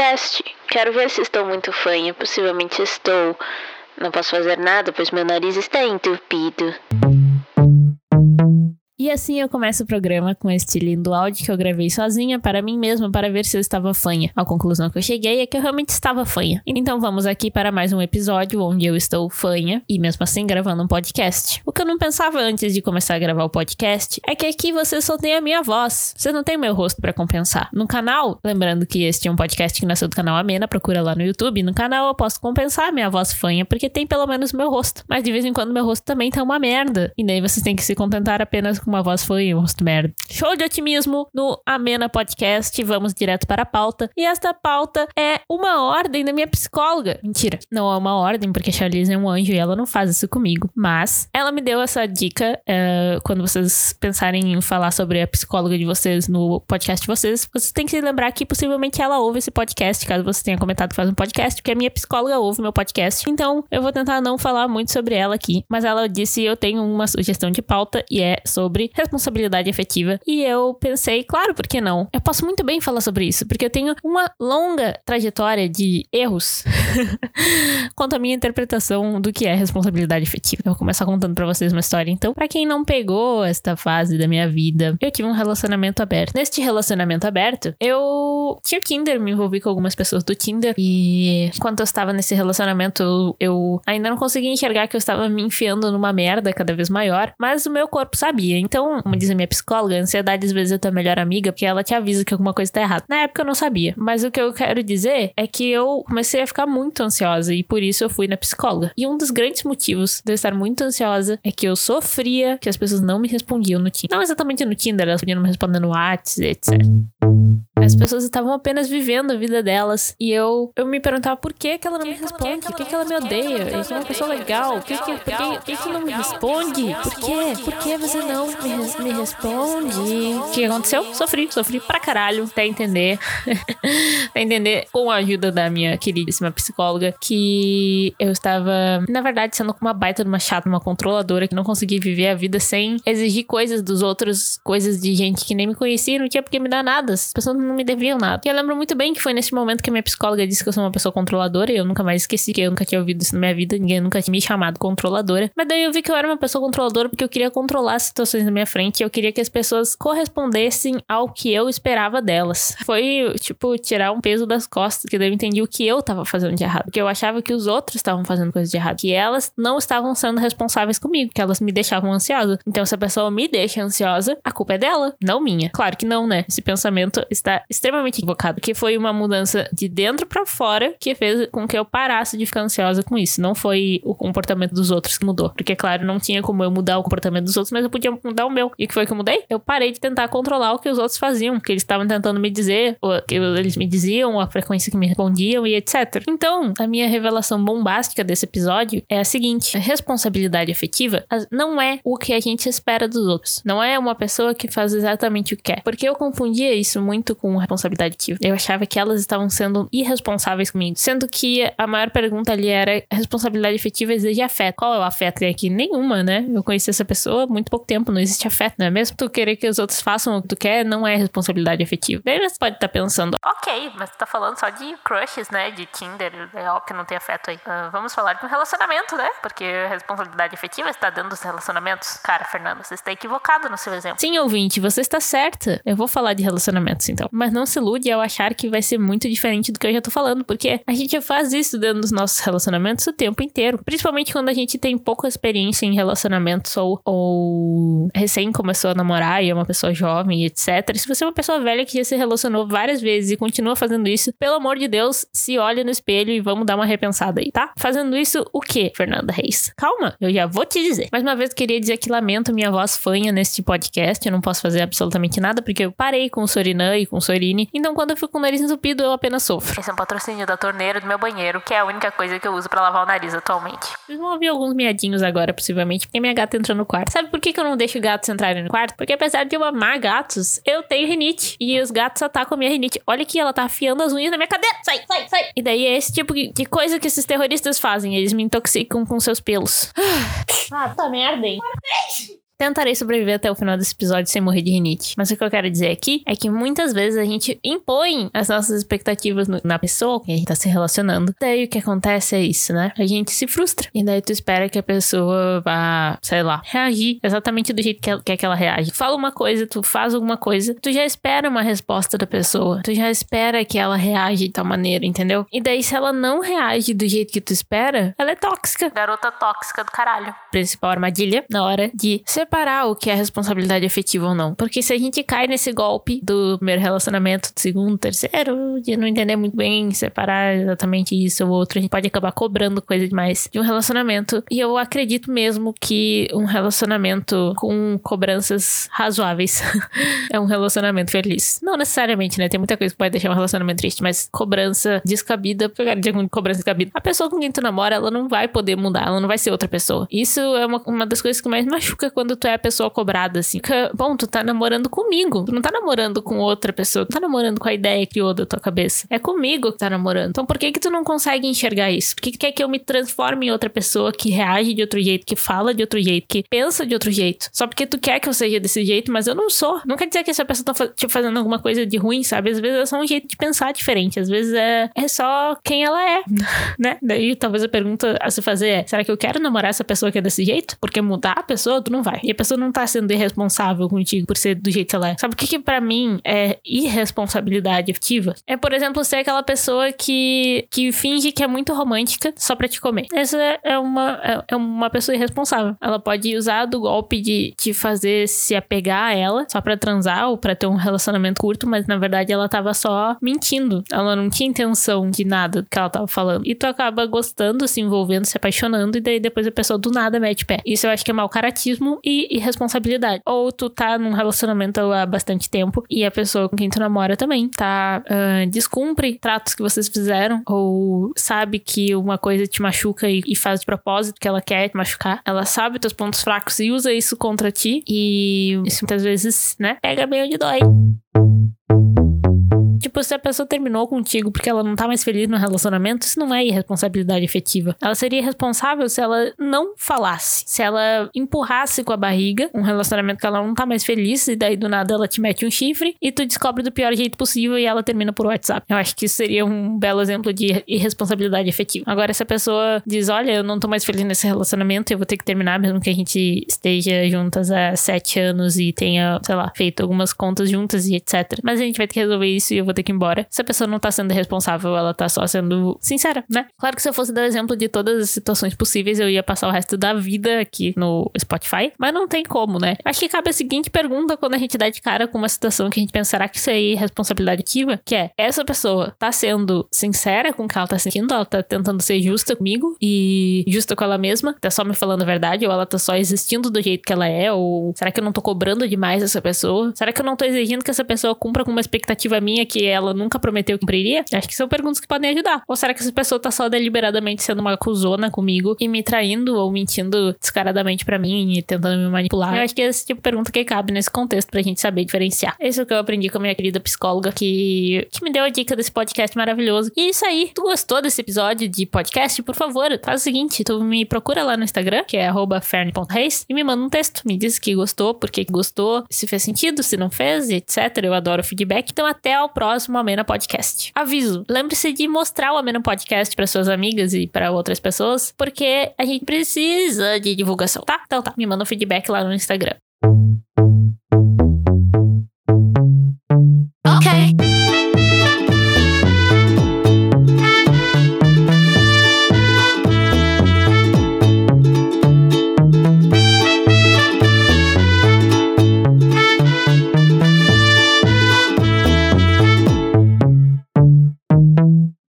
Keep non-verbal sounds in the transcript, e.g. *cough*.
podcast. Quero ver se estou muito fanha. Possivelmente estou. Não posso fazer nada, pois meu nariz está entupido. E assim eu começo o programa com este lindo áudio que eu gravei sozinha para mim mesma para ver se eu estava fanha. A conclusão que eu cheguei é que eu realmente estava fanha. Então vamos aqui para mais um episódio onde eu estou fanha e mesmo assim gravando um podcast. O que eu não pensava antes de começar a gravar o podcast é que aqui você só tem a minha voz. Você não tem meu rosto para compensar. No canal, lembrando que este é um podcast que nasceu do canal Amena, procura lá no YouTube. No canal eu posso compensar a minha voz fanha porque tem pelo menos meu rosto. Mas de vez em quando meu rosto também tá uma merda. E daí vocês têm que se contentar apenas com uma voz foi um rosto merda. Show de otimismo no Amena Podcast. Vamos direto para a pauta. E esta pauta é uma ordem da minha psicóloga. Mentira, não é uma ordem, porque a Charlize é um anjo e ela não faz isso comigo. Mas ela me deu essa dica uh, quando vocês pensarem em falar sobre a psicóloga de vocês no podcast de vocês. Vocês têm que se lembrar que possivelmente ela ouve esse podcast, caso você tenha comentado que faz um podcast, porque a minha psicóloga ouve meu podcast. Então eu vou tentar não falar muito sobre ela aqui. Mas ela disse: eu tenho uma sugestão de pauta e é sobre responsabilidade efetiva. E eu pensei, claro, por que não? Eu posso muito bem falar sobre isso, porque eu tenho uma longa trajetória de erros *laughs* quanto à minha interpretação do que é responsabilidade efetiva. Eu vou começar contando para vocês uma história. Então, para quem não pegou esta fase da minha vida, eu tive um relacionamento aberto. Neste relacionamento aberto, eu tinha o Tinder, me envolvi com algumas pessoas do Tinder e enquanto eu estava nesse relacionamento, eu, ainda não conseguia enxergar que eu estava me enfiando numa merda cada vez maior, mas o meu corpo sabia. Então, como diz a minha psicóloga, a ansiedade às vezes é tua melhor amiga, porque ela te avisa que alguma coisa tá errada. Na época eu não sabia, mas o que eu quero dizer é que eu comecei a ficar muito ansiosa e por isso eu fui na psicóloga. E um dos grandes motivos de eu estar muito ansiosa é que eu sofria que as pessoas não me respondiam no Tinder. Não exatamente no Tinder, elas podiam me responder no WhatsApp, etc. As pessoas estavam apenas vivendo a vida delas. E eu, eu me perguntava por que, que ela não me responde? Por que, que ela me odeia? Eu sou uma pessoa legal. Por que, que, por que, que, que não me responde? Por quê? Por que você não me, me responde? O que aconteceu? Sofri, sofri pra caralho. Até entender. *laughs* até entender, com a ajuda da minha queridíssima psicóloga, que eu estava, na verdade, sendo uma baita de uma chata, uma controladora, que não conseguia viver a vida sem exigir coisas dos outros, coisas de gente que nem me conhecia, não tinha porque me dar nada. As pessoas não me deviam nada. E eu lembro muito bem que foi nesse momento que a minha psicóloga disse que eu sou uma pessoa controladora, e eu nunca mais esqueci que eu nunca tinha ouvido isso na minha vida, ninguém nunca tinha me chamado controladora. Mas daí eu vi que eu era uma pessoa controladora porque eu queria controlar as situações na minha frente, eu queria que as pessoas correspondessem ao que eu esperava delas. Foi, tipo, tirar um peso das costas, que daí eu entendi o que eu tava fazendo de errado. Porque eu achava que os outros estavam fazendo coisa de errado. Que elas não estavam sendo responsáveis comigo, que elas me deixavam ansiosa. Então, se a pessoa me deixa ansiosa, a culpa é dela, não minha. Claro que não, né? Esse pensamento está extremamente equivocado. Que foi uma mudança de dentro para fora que fez com que eu parasse de ficar ansiosa com isso. Não foi o comportamento dos outros que mudou. Porque, claro, não tinha como eu mudar o comportamento dos outros, mas eu podia mudar o meu. E o que foi que eu mudei? Eu parei de tentar controlar o que os outros faziam, que eles estavam tentando me dizer, o que eles me diziam, a frequência que me respondiam e etc. Então, a minha revelação bombástica desse episódio é a seguinte: a responsabilidade efetiva não é o que a gente espera dos outros. Não é uma pessoa que faz exatamente o que quer. Porque eu confundia isso muito com responsabilidade ativa. Eu achava que elas estavam sendo irresponsáveis comigo. Sendo que a maior pergunta ali era: responsabilidade efetiva exige afeto. Qual é o afeto aqui? Nenhuma, né? Eu conheci essa pessoa há muito pouco tempo, não existe afeto, não é mesmo? Tu querer que os outros façam o que tu quer não é responsabilidade efetiva. Daí você pode estar tá pensando, ok, mas tu tá falando só de crushes, né? De Tinder, é óbvio que não tem afeto aí. Uh, vamos falar de um relacionamento, né? Porque responsabilidade efetiva está dentro dos relacionamentos. Cara, Fernando, você está equivocado no seu exemplo. Sim, ouvinte, você está certa. Eu vou falar de relacionamentos então. Mas não se ilude ao achar que vai ser muito diferente do que eu já tô falando, porque a gente faz isso dentro dos nossos relacionamentos o tempo inteiro. Principalmente quando a gente tem pouca experiência em relacionamentos ou, ou recém começou a namorar e é uma pessoa jovem, etc. Se você é uma pessoa velha que já se relacionou várias vezes e continua fazendo isso, pelo amor de Deus, se olhe no espelho e vamos dar uma repensada aí, tá? Fazendo isso o que, Fernanda Reis? Calma, eu já vou te dizer. Mais uma vez, queria dizer que lamento minha voz fanha neste podcast. Eu não posso fazer absolutamente nada porque eu parei com o Sorinã e com o Sorini. Então, quando eu fico com o nariz entupido, eu apenas sofro. Esse é um patrocínio da torneira do meu banheiro, que é a única coisa que eu uso para lavar o nariz atualmente. Vocês vão ouvir alguns miadinhos agora, possivelmente, porque minha gata entrou no quarto. Sabe por que, que eu não deixo gatos entrarem no quarto? Porque apesar de eu amar gatos, eu tenho rinite. E os gatos atacam a minha rinite. Olha aqui, ela tá afiando as unhas na minha cadeira. Sai, sai, sai. E daí é esse tipo de coisa que esses terroristas fazem. Eles me intoxicam com seus pelos. Ah, tá merda, hein? Tentarei sobreviver até o final desse episódio sem morrer de rinite. Mas o que eu quero dizer aqui é que muitas vezes a gente impõe as nossas expectativas no, na pessoa que a gente tá se relacionando. Daí o que acontece é isso, né? A gente se frustra. E daí tu espera que a pessoa vá, sei lá, reagir exatamente do jeito que ela, quer que ela reage. Fala uma coisa, tu faz alguma coisa, tu já espera uma resposta da pessoa. Tu já espera que ela reage de tal maneira, entendeu? E daí se ela não reage do jeito que tu espera, ela é tóxica. Garota tóxica do caralho. Principal armadilha na hora de separar o que é responsabilidade afetiva ou não. Porque se a gente cai nesse golpe do primeiro relacionamento, do segundo, terceiro, de não entender muito bem, separar exatamente isso ou outro, a gente pode acabar cobrando coisa demais de um relacionamento. E eu acredito mesmo que um relacionamento com cobranças razoáveis *laughs* é um relacionamento feliz. Não necessariamente, né? Tem muita coisa que pode deixar um relacionamento triste, mas cobrança descabida, dizer com cobrança descabida. A pessoa com quem tu namora, ela não vai poder mudar, ela não vai ser outra pessoa. Isso é uma, uma das coisas que mais *laughs* machuca quando tu é a pessoa cobrada, assim. Porque, bom, tu tá namorando comigo, tu não tá namorando com outra pessoa, tu tá namorando com a ideia que criou da tua cabeça. É comigo que tá namorando. Então por que que tu não consegue enxergar isso? Por que que quer que eu me transforme em outra pessoa que reage de outro jeito, que fala de outro jeito, que pensa de outro jeito? Só porque tu quer que eu seja desse jeito, mas eu não sou. Não quer dizer que essa pessoa tá te fazendo alguma coisa de ruim, sabe? Às vezes é só um jeito de pensar diferente. Às vezes é, é só quem ela é, *laughs* né? Daí talvez a pergunta a se fazer é: será que eu quero namorar essa pessoa que é desse jeito? Porque mudar a pessoa, tu não vai. A pessoa não tá sendo irresponsável contigo por ser do jeito que ela é. Sabe o que, que para mim é irresponsabilidade afetiva? É, por exemplo, ser aquela pessoa que, que finge que é muito romântica só pra te comer. Essa é uma, é, é uma pessoa irresponsável. Ela pode usar do golpe de te fazer se apegar a ela só pra transar ou pra ter um relacionamento curto, mas na verdade ela tava só mentindo. Ela não tinha intenção de nada que ela tava falando. E tu acaba gostando, se envolvendo, se apaixonando, e daí depois a pessoa do nada mete pé. Isso eu acho que é mau caratismo e irresponsabilidade. Ou tu tá num relacionamento há bastante tempo e a pessoa com quem tu namora também tá uh, descumpre tratos que vocês fizeram, ou sabe que uma coisa te machuca e, e faz de propósito que ela quer te machucar. Ela sabe teus pontos fracos e usa isso contra ti, e isso muitas vezes, né, pega bem onde dói. Tipo, se a pessoa terminou contigo porque ela não tá mais feliz no relacionamento, isso não é irresponsabilidade efetiva. Ela seria responsável se ela não falasse, se ela empurrasse com a barriga um relacionamento que ela não tá mais feliz e daí do nada ela te mete um chifre e tu descobre do pior jeito possível e ela termina por WhatsApp. Eu acho que isso seria um belo exemplo de irresponsabilidade efetiva. Agora, se a pessoa diz, olha, eu não tô mais feliz nesse relacionamento, eu vou ter que terminar mesmo que a gente esteja juntas há sete anos e tenha, sei lá, feito algumas contas juntas e etc. Mas a gente vai ter que resolver isso e eu vou ter que ir embora. Se a pessoa não tá sendo responsável, ela tá só sendo sincera, né? Claro que se eu fosse dar exemplo de todas as situações possíveis, eu ia passar o resto da vida aqui no Spotify, mas não tem como, né? Acho que cabe a seguinte pergunta quando a gente dá de cara com uma situação que a gente pensará que isso aí é responsabilidade ativa, que é, essa pessoa tá sendo sincera com o que ela tá sentindo, ela tá tentando ser justa comigo e justa com ela mesma, tá só me falando a verdade, ou ela tá só existindo do jeito que ela é, ou será que eu não tô cobrando demais essa pessoa? Será que eu não tô exigindo que essa pessoa cumpra com uma expectativa minha que ela nunca prometeu que cumpriria? Acho que são perguntas que podem ajudar. Ou será que essa pessoa tá só deliberadamente sendo uma acusona comigo e me traindo ou mentindo descaradamente para mim e tentando me manipular? Eu acho que é esse tipo de pergunta que cabe nesse contexto pra gente saber diferenciar. Esse é o que eu aprendi com a minha querida psicóloga que, que me deu a dica desse podcast maravilhoso. E é isso aí. Tu gostou desse episódio de podcast? Por favor, faz o seguinte: tu me procura lá no Instagram, que é fern.reis, e me manda um texto. Me diz que gostou, por que gostou, se fez sentido, se não fez, etc. Eu adoro feedback. Então, até o próximo próximo Amena Podcast. Aviso: lembre-se de mostrar o Amena Podcast para suas amigas e para outras pessoas, porque a gente precisa de divulgação, tá? Então tá, me manda um feedback lá no Instagram. Okay.